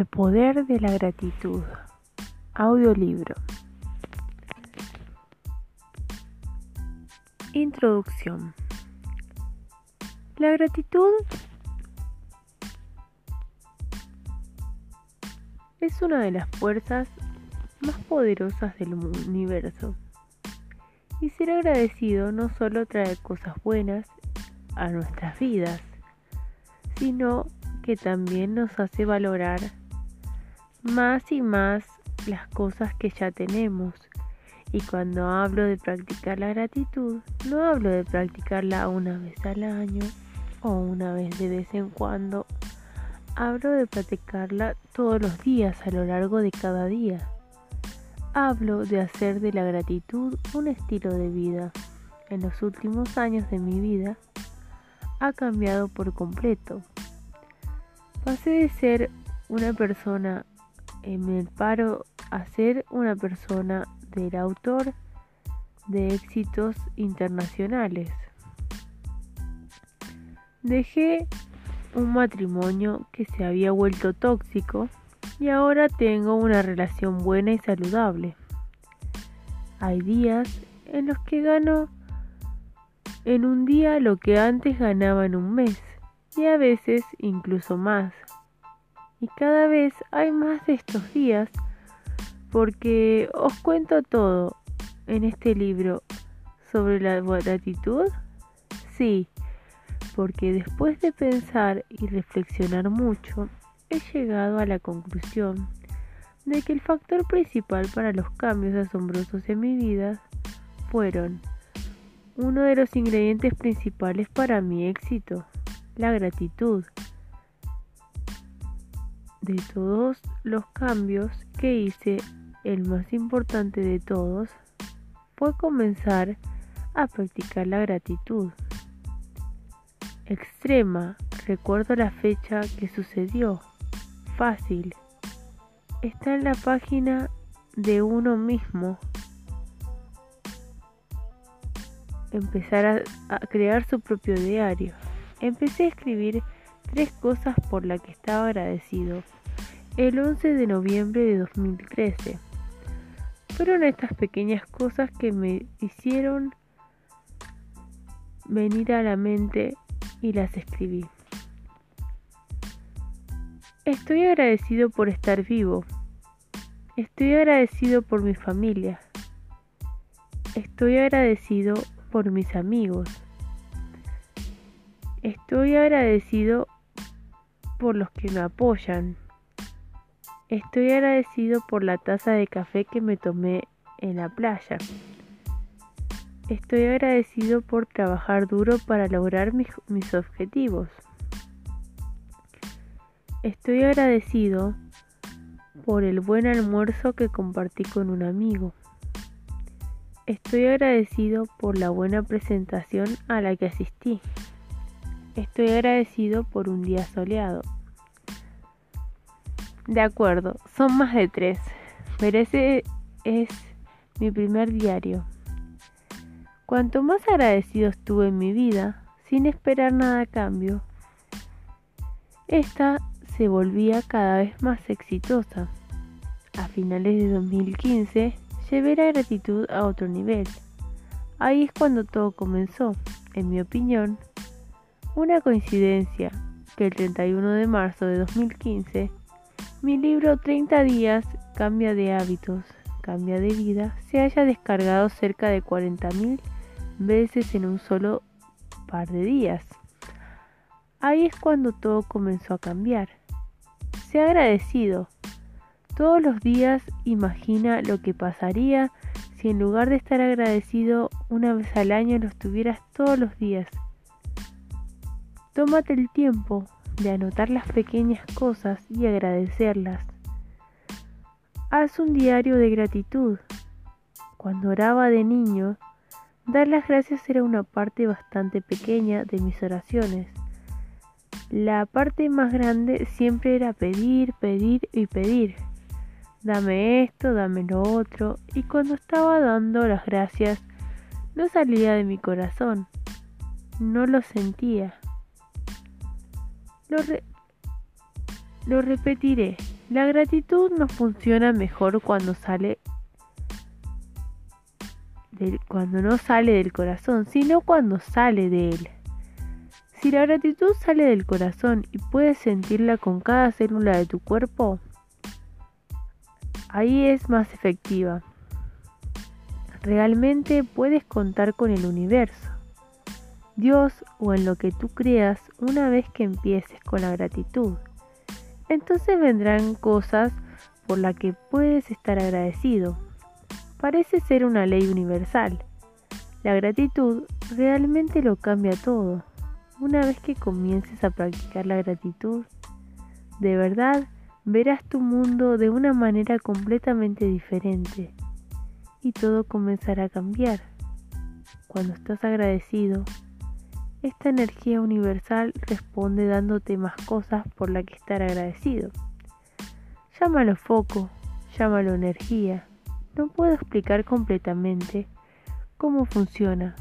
El poder de la gratitud. Audiolibro. Introducción. La gratitud es una de las fuerzas más poderosas del universo. Y ser agradecido no solo trae cosas buenas a nuestras vidas, sino que también nos hace valorar más y más las cosas que ya tenemos. Y cuando hablo de practicar la gratitud, no hablo de practicarla una vez al año o una vez de vez en cuando. Hablo de practicarla todos los días a lo largo de cada día. Hablo de hacer de la gratitud un estilo de vida. En los últimos años de mi vida ha cambiado por completo. Pasé de ser una persona en el paro a ser una persona del autor de éxitos internacionales. Dejé un matrimonio que se había vuelto tóxico y ahora tengo una relación buena y saludable. Hay días en los que gano en un día lo que antes ganaba en un mes y a veces incluso más. Y cada vez hay más de estos días porque os cuento todo en este libro sobre la gratitud. Sí, porque después de pensar y reflexionar mucho, he llegado a la conclusión de que el factor principal para los cambios asombrosos en mi vida fueron uno de los ingredientes principales para mi éxito, la gratitud. De todos los cambios que hice, el más importante de todos fue comenzar a practicar la gratitud. Extrema, recuerdo la fecha que sucedió. Fácil. Está en la página de uno mismo empezar a, crear su propio diario. Empecé a escribir tres cosas por las que estaba agradecido el 11 de noviembre de 2013. Fueron estas pequeñas cosas que me hicieron venir a la mente y las escribí. Estoy agradecido por estar vivo. Estoy agradecido por mi familia. Estoy agradecido por mis amigos. Estoy agradecido por los que me apoyan. Estoy agradecido por la taza de café que me tomé en la playa. Estoy agradecido por trabajar duro para lograr mis, mis objetivos. Estoy agradecido por el buen almuerzo que compartí con un amigo. Estoy agradecido por la buena presentación a la que asistí. Estoy agradecido por un día soleado. De acuerdo, son más de tres, pero ese es mi primer diario. Cuanto más agradecido estuve en mi vida, sin esperar nada a cambio, esta se volvía cada vez más exitosa. A finales de 2015 llevé la gratitud a otro nivel. Ahí es cuando todo comenzó, en mi opinión. Una coincidencia que el 31 de marzo de 2015, mi libro 30 días cambia de hábitos, cambia de vida, se haya descargado cerca de 40.000 veces en un solo par de días. Ahí es cuando todo comenzó a cambiar. Se ha agradecido, todos los días imagina lo que pasaría si en lugar de estar agradecido una vez al año lo estuvieras todos los días. Tómate el tiempo de anotar las pequeñas cosas y agradecerlas. Haz un diario de gratitud. Cuando oraba de niño, dar las gracias era una parte bastante pequeña de mis oraciones. La parte más grande siempre era pedir, pedir y pedir dame esto, dame lo otro, y cuando estaba dando las gracias, no salía de mi corazón, no lo sentía. Lo, repetiré, La gratitud no funciona mejor cuando sale cuando no sale del corazón, sino cuando sale de él. Si la gratitud sale del corazón y puedes sentirla con cada célula de tu cuerpo, ahí es más efectiva. Realmente puedes contar con el universo, Dios o en lo que tú creas una vez que empieces con la gratitud. Entonces vendrán cosas por las que puedes estar agradecido. Parece ser una ley universal. La gratitud realmente lo cambia todo. Una vez que comiences a practicar la gratitud, de verdad verás tu mundo de una manera completamente diferente y todo comenzará a cambiar. Cuando estás agradecido, esta energía universal responde dándote más cosas por la que estar agradecido. Llámalo foco, llámalo energía. No puedo explicar completamente cómo funciona,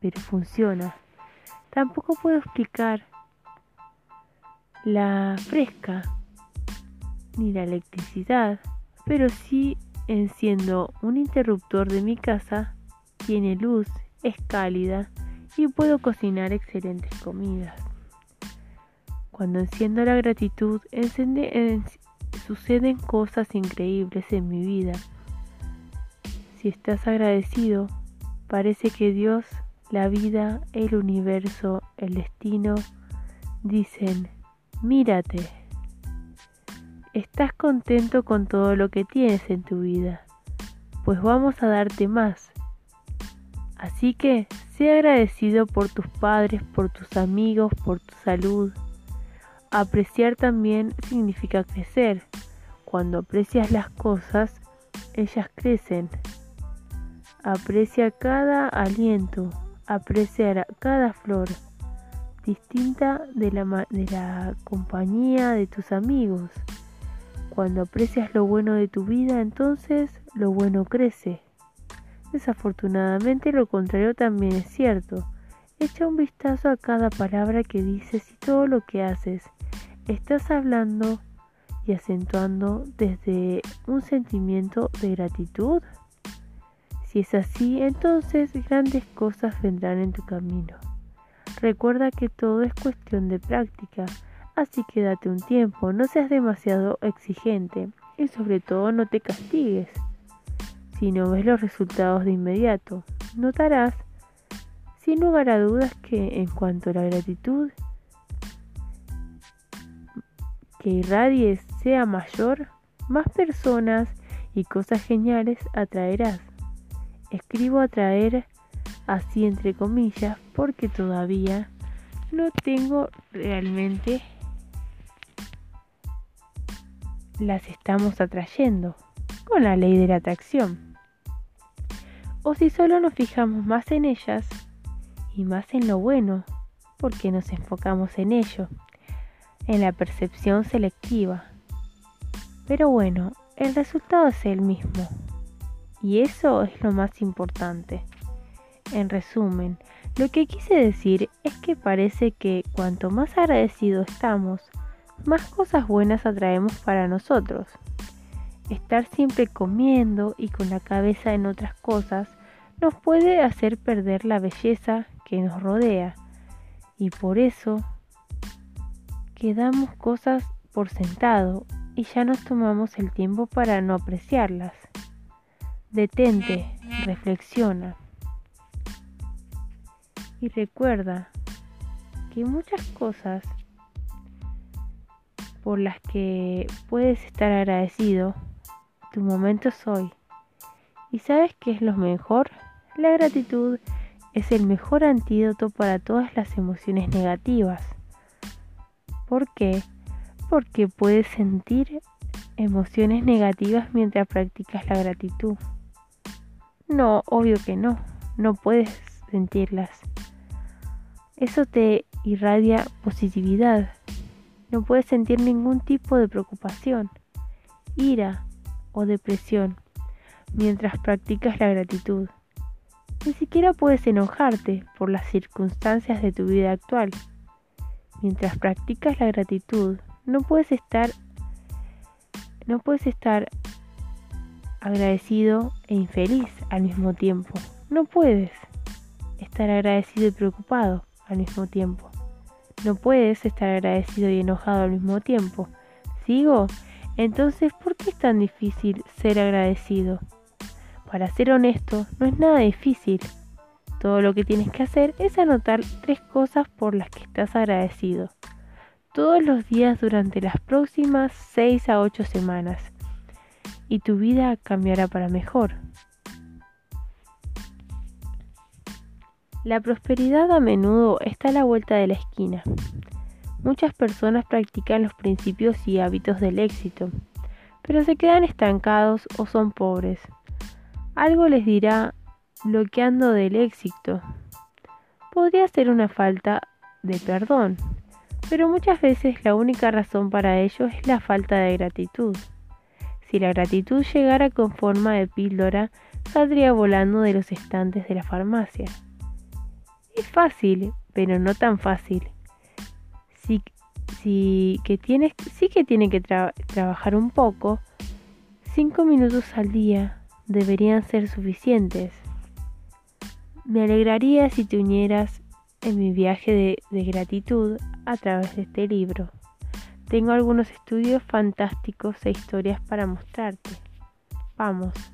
pero funciona. Tampoco puedo explicar la fresca ni la electricidad, pero sí enciendo un interruptor de mi casa, tiene luz, es cálida y puedo cocinar excelentes comidas. Cuando enciendo la gratitud, suceden cosas increíbles en mi vida. Si estás agradecido, parece que Dios la vida, el universo, el destino, dicen, mírate, estás contento con todo lo que tienes en tu vida, pues vamos a darte más. Así que sé agradecido por tus padres, por tus amigos, por tu salud. Apreciar también significa crecer. Cuando aprecias las cosas, ellas crecen. Aprecia cada aliento, apreciar cada flor, distinta de la compañía de tus amigos. Cuando aprecias lo bueno de tu vida, entonces lo bueno crece. Desafortunadamente lo contrario también es cierto. Echa un vistazo a cada palabra que dices y todo lo que haces. Estás hablando y acentuando desde un sentimiento de gratitud. Si es así, entonces grandes cosas vendrán en tu camino. Recuerda que todo es cuestión de práctica, así que date un tiempo, no seas demasiado exigente y sobre todo no te castigues. Si no ves los resultados de inmediato, notarás, sin lugar a dudas, que en cuanto a la gratitud que irradies sea mayor, más personas y cosas geniales atraerás. Escribo atraer así entre comillas porque todavía no tengo realmente las estamos atrayendo con la ley de la atracción. O si solo nos fijamos más en ellas y más en lo bueno, porque nos enfocamos en ello, en la percepción selectiva. Pero bueno, el resultado es el mismo. Y eso es lo más importante. En resumen, lo que quise decir es que parece que cuanto más agradecidos estamos, más cosas buenas atraemos para nosotros. Estar siempre comiendo y con la cabeza en otras cosas nos puede hacer perder la belleza que nos rodea y por eso quedamos cosas por sentado y ya nos tomamos el tiempo para no apreciarlas. Detente, reflexiona. Y recuerda que muchas cosas por las que puedes estar agradecido, tu momento es hoy. ¿Y sabes qué es lo mejor? La gratitud es el mejor antídoto para todas las emociones negativas. ¿Por qué? Porque puedes sentir emociones negativas mientras practicas la gratitud. No, obvio que no, no puedes sentirlas. Eso te irradia positividad. No puedes sentir ningún tipo de preocupación, ira o depresión mientras practicas la gratitud. Ni siquiera puedes enojarte por las circunstancias de tu vida actual. Mientras practicas la gratitud, no puedes estar no puedes estar agradecido e infeliz al mismo tiempo. No puedes estar agradecido y preocupado al mismo tiempo. No puedes estar agradecido y enojado al mismo tiempo. ¿Sigo? Entonces, ¿por qué es tan difícil ser agradecido? Para ser honesto, no es nada difícil. Todo lo que tienes que hacer es anotar tres cosas por las que estás agradecido. Todos los días durante las próximas 6 a 8 semanas. Y tu vida cambiará para mejor. La prosperidad a menudo está a la vuelta de la esquina. Muchas personas practican los principios y hábitos del éxito, pero se quedan estancados o son pobres. Algo les dirá bloqueando del éxito. Podría ser una falta de perdón, pero muchas veces la única razón para ello es la falta de gratitud. Si la gratitud llegara con forma de píldora, saldría volando de los estantes de la farmacia. Es fácil, pero no tan fácil. Sí, que, tienes, sí que tiene que trabajar un poco. Cinco minutos al día deberían ser suficientes. Me alegraría si te unieras en mi viaje de gratitud a través de este libro. Tengo algunos estudios fantásticos e historias para mostrarte. Vamos.